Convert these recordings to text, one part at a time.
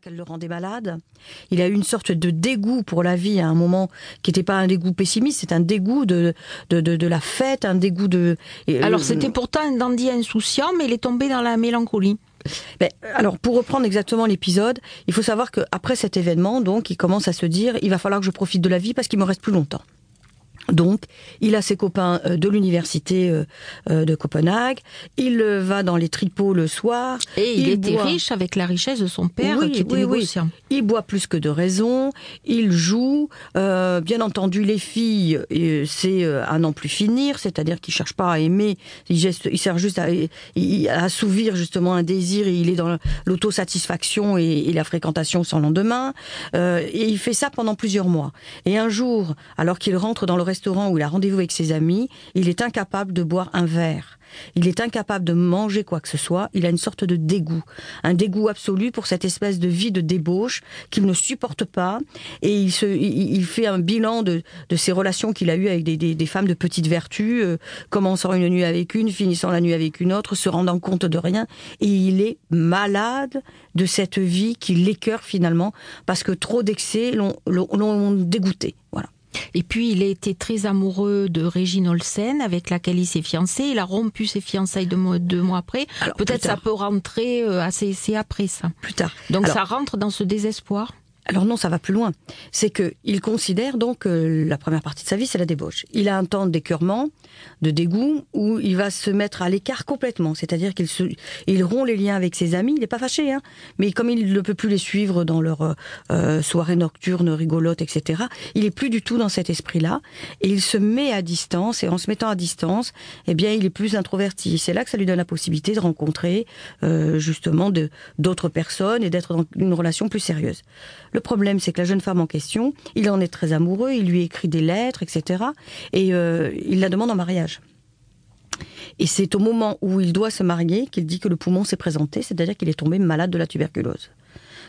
qu'elle le rendait malade. Il a eu une sorte de dégoût pour la vie à un moment qui n'était pas un dégoût pessimiste, c'est un dégoût de, de, de, la fête, un dégoût de... Alors c'était pourtant un dandy insouciant, mais il est tombé dans la mélancolie. Ben, alors, pour reprendre exactement l'épisode, il faut savoir qu'après cet événement, donc, il commence à se dire, il va falloir que je profite de la vie parce qu'il me reste plus longtemps. Donc, il a ses copains euh, de l'université euh, euh, de Copenhague. Il va dans les tripots le soir. Et il, était riche avec la richesse de son père qui était négociant. Il boit plus que de raison. Il joue. bien entendu, les filles, c'est à n'en plus finir. C'est-à-dire qu'il cherche pas à aimer. Il, geste, il sert juste à, assouvir justement un désir. Et il est dans l'autosatisfaction et, et la fréquentation sans lendemain. et il fait ça pendant plusieurs mois. Et un jour, alors qu'il rentre dans le restaurant où il a rendez-vous avec ses amis, il est incapable de boire un verre. Il est incapable de manger quoi que ce soit. Il a une sorte de dégoût, un dégoût absolu pour cette espèce de vie de débauche qu'il ne supporte pas. Et il, fait un bilan de, ses relations qu'il a eues avec des, des, femmes de petite vertu, euh, commençant une nuit avec une, finissant la nuit avec une autre, se rendant compte de rien. Et il est malade de cette vie qui l'écœure finalement parce que trop d'excès l'ont dégoûté. Voilà. Et puis, il a été très amoureux de Régine Olsen, avec laquelle il s'est fiancé. Il a rompu ses fiançailles deux mois, deux mois après. Peut-être ça peut rentrer euh, assez, c'est après ça. Plus tard. Donc ça rentre dans ce désespoir. Alors non, ça va plus loin. C'est que il considère donc que la première partie de sa vie, c'est la débauche. Il a un temps d'écœurement, de dégoût, où il va se mettre à l'écart complètement. C'est-à-dire qu'il se, il rompt les liens avec ses amis. Il n'est pas fâché, hein. Mais comme il ne peut plus les suivre dans leurs euh, soirées nocturnes rigolotes, etc., il est plus du tout dans cet esprit-là. Et il se met à distance. Et en se mettant à distance, eh bien, il est plus introverti. C'est là que ça lui donne la possibilité de rencontrer euh, justement de d'autres personnes et d'être dans une relation plus sérieuse. Le problème, c'est que la jeune femme en question, il en est très amoureux, il lui écrit des lettres, etc. Et euh, il la demande en mariage. Et c'est au moment où il doit se marier qu'il dit que le poumon s'est présenté, c'est-à-dire qu'il est tombé malade de la tuberculose.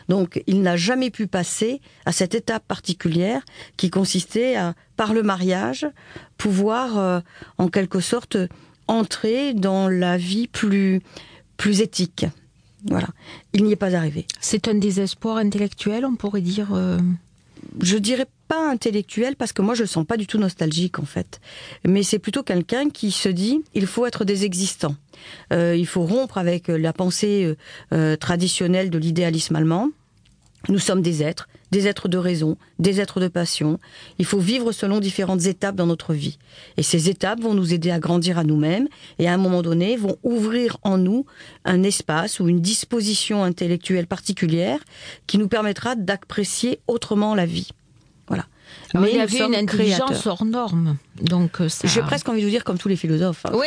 Donc il n'a jamais pu passer à cette étape particulière qui consistait à, par le mariage, pouvoir euh, en quelque sorte entrer dans la vie plus, plus éthique. Voilà. Il n'y est pas arrivé. C'est un désespoir intellectuel, on pourrait dire. Euh... Je dirais pas intellectuel parce que moi je le sens pas du tout nostalgique en fait. Mais c'est plutôt quelqu'un qui se dit il faut être des existants. Euh, il faut rompre avec la pensée euh, euh traditionnelle de l'idéalisme allemand. Nous sommes des êtres, des êtres de raison, des êtres de passion. Il faut vivre selon différentes étapes dans notre vie. Et ces étapes vont nous aider à grandir à nous-mêmes et à un moment donné vont ouvrir en nous un espace ou une disposition intellectuelle particulière qui nous permettra d'apprécier autrement la vie. Voilà. Mais il y avait une intelligence hors norme. Donc euh, j'ai presque envie de vous dire comme tous les philosophes. Hein. Oui.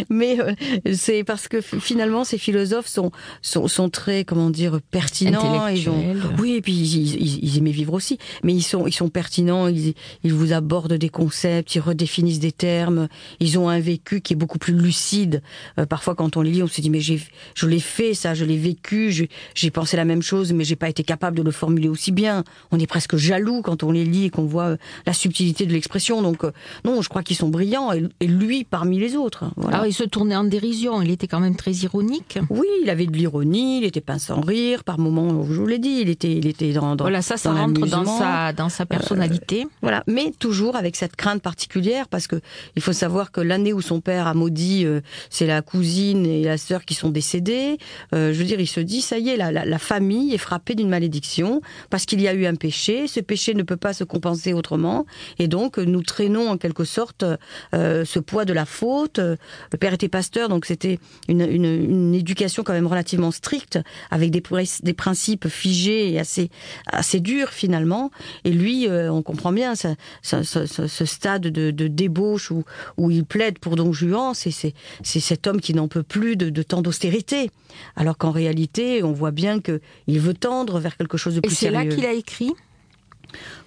Mais euh, c'est parce que finalement ces philosophes sont sont, sont très comment dire pertinents. Ils ont, oui, et puis ils, ils, aimaient vivre aussi. Mais ils sont ils sont pertinents. Ils, ils vous abordent des concepts, ils redéfinissent des termes. Ils ont un vécu qui est beaucoup plus lucide. Euh, parfois quand on les lit, on se dit mais j'ai je l'ai fait ça, je l'ai vécu, j'ai pensé la même chose, mais j'ai pas été capable de le formuler aussi bien. On est presque jaloux quand on les lit et qu'on voit la subtilité de l'expression. Donc donc, euh, non, je crois qu'ils sont brillants, et, lui parmi les autres. Alors, il se tournait en dérision, il était quand même très ironique. Oui, il avait de l'ironie, il était pas sans rire, par moments, je vous l'ai dit, il était, il était dans, dans Voilà, ça, ça rentre dans sa, dans sa personnalité. Euh, voilà, mais toujours avec cette crainte particulière, parce que il faut savoir que l'année où son père a maudit, euh, c'est la cousine et la sœur qui sont décédées. je veux dire, il se dit, ça y est, la, la, la famille est frappée d'une malédiction, parce qu'il y a eu un péché, ce péché ne peut pas se compenser autrement, et donc nous traînons non en quelque sorte euh, ce poids de la faute. Le père était pasteur, donc c'était une, une, éducation quand même relativement stricte, avec des, des principes figés et assez, assez durs finalement. Et lui, euh, on comprend bien ce, ce, stade de, de, débauche où, où il plaide pour Don Juan, c'est cet homme qui n'en peut plus de, de tant d'austérité. Alors qu'en réalité, on voit bien qu'il veut tendre vers quelque chose de plus sérieux. Et c'est là qu'il a écrit?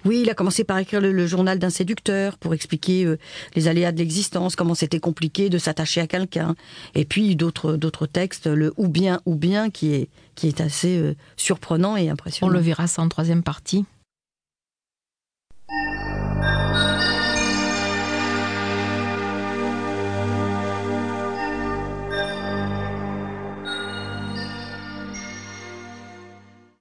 Oui, il a commencé par écrire le, journal d'un séducteur pour expliquer euh, les aléas de l'existence, comment c'était compliqué de s'attacher à quelqu'un. Et puis d'autres d'autres textes, le ou bien ou bien qui est qui est assez euh, surprenant et impressionnant. On le verra ça en troisième partie.